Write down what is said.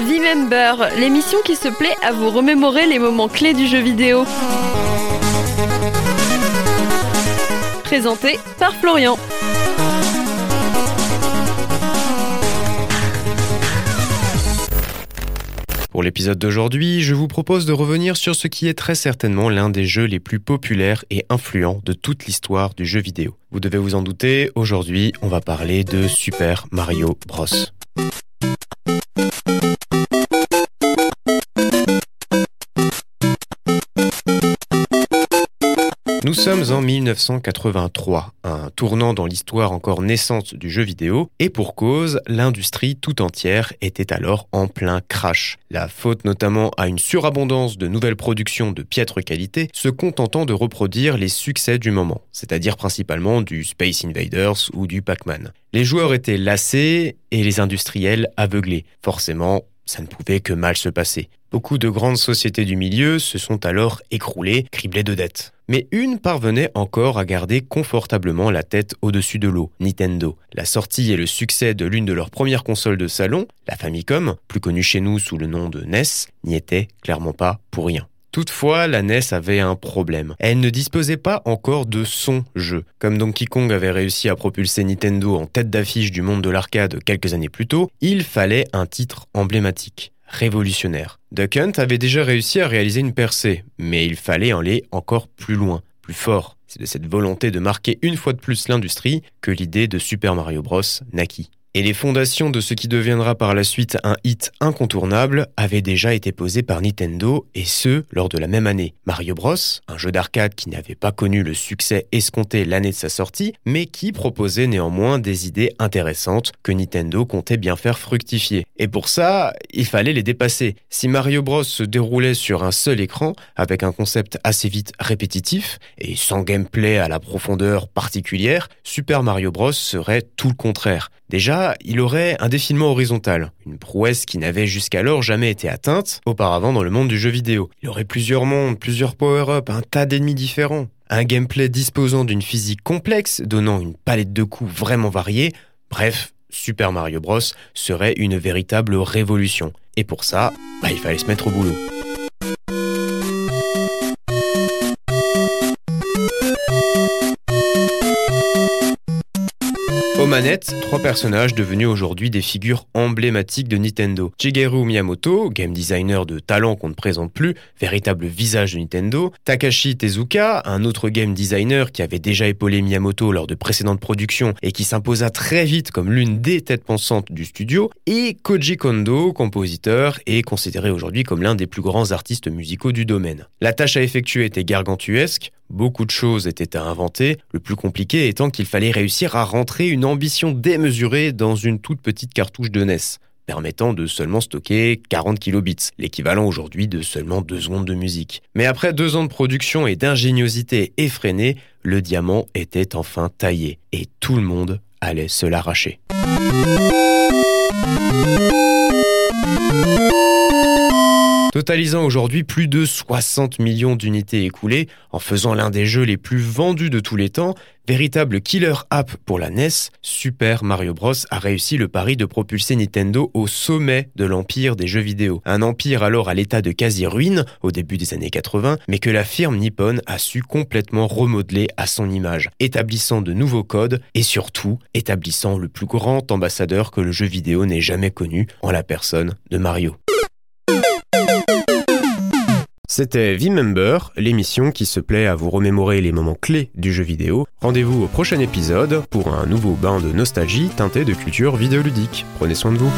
V-Member, l'émission qui se plaît à vous remémorer les moments clés du jeu vidéo. Présenté par Florian. Pour l'épisode d'aujourd'hui, je vous propose de revenir sur ce qui est très certainement l'un des jeux les plus populaires et influents de toute l'histoire du jeu vidéo. Vous devez vous en douter, aujourd'hui on va parler de Super Mario Bros. Nous sommes en 1983, un tournant dans l'histoire encore naissante du jeu vidéo, et pour cause, l'industrie tout entière était alors en plein crash. La faute notamment à une surabondance de nouvelles productions de piètre qualité, se contentant de reproduire les succès du moment, c'est-à-dire principalement du Space Invaders ou du Pac-Man. Les joueurs étaient lassés et les industriels aveuglés. Forcément, ça ne pouvait que mal se passer. Beaucoup de grandes sociétés du milieu se sont alors écroulées, criblées de dettes. Mais une parvenait encore à garder confortablement la tête au-dessus de l'eau, Nintendo. La sortie et le succès de l'une de leurs premières consoles de salon, la Famicom, plus connue chez nous sous le nom de NES, n'y était clairement pas pour rien. Toutefois, la NES avait un problème. Elle ne disposait pas encore de son jeu. Comme Donkey Kong avait réussi à propulser Nintendo en tête d'affiche du monde de l'arcade quelques années plus tôt, il fallait un titre emblématique révolutionnaire. Duck Hunt avait déjà réussi à réaliser une percée, mais il fallait aller encore plus loin, plus fort. C'est de cette volonté de marquer une fois de plus l'industrie que l'idée de Super Mario Bros naquit et les fondations de ce qui deviendra par la suite un hit incontournable avaient déjà été posées par Nintendo, et ce, lors de la même année. Mario Bros, un jeu d'arcade qui n'avait pas connu le succès escompté l'année de sa sortie, mais qui proposait néanmoins des idées intéressantes que Nintendo comptait bien faire fructifier. Et pour ça, il fallait les dépasser. Si Mario Bros se déroulait sur un seul écran, avec un concept assez vite répétitif, et sans gameplay à la profondeur particulière, Super Mario Bros serait tout le contraire. Déjà, il aurait un défilement horizontal, une prouesse qui n'avait jusqu'alors jamais été atteinte auparavant dans le monde du jeu vidéo. Il aurait plusieurs mondes, plusieurs power-ups, un tas d'ennemis différents, un gameplay disposant d'une physique complexe, donnant une palette de coups vraiment variée, bref, Super Mario Bros serait une véritable révolution. Et pour ça, bah, il fallait se mettre au boulot. Manettes, trois personnages devenus aujourd'hui des figures emblématiques de Nintendo. Shigeru Miyamoto, game designer de talent qu'on ne présente plus, véritable visage de Nintendo. Takashi Tezuka, un autre game designer qui avait déjà épaulé Miyamoto lors de précédentes productions et qui s'imposa très vite comme l'une des têtes pensantes du studio. Et Koji Kondo, compositeur et considéré aujourd'hui comme l'un des plus grands artistes musicaux du domaine. La tâche à effectuer était gargantuesque, Beaucoup de choses étaient à inventer, le plus compliqué étant qu'il fallait réussir à rentrer une ambition démesurée dans une toute petite cartouche de NES, permettant de seulement stocker 40 kilobits, l'équivalent aujourd'hui de seulement deux secondes de musique. Mais après deux ans de production et d'ingéniosité effrénée, le diamant était enfin taillé, et tout le monde allait se l'arracher. Totalisant aujourd'hui plus de 60 millions d'unités écoulées, en faisant l'un des jeux les plus vendus de tous les temps, véritable killer app pour la NES, Super Mario Bros a réussi le pari de propulser Nintendo au sommet de l'empire des jeux vidéo. Un empire alors à l'état de quasi-ruine au début des années 80, mais que la firme Nippon a su complètement remodeler à son image, établissant de nouveaux codes et surtout établissant le plus grand ambassadeur que le jeu vidéo n'ait jamais connu en la personne de Mario. C'était V-Member, l'émission qui se plaît à vous remémorer les moments clés du jeu vidéo. Rendez-vous au prochain épisode pour un nouveau bain de nostalgie teinté de culture vidéoludique. Prenez soin de vous.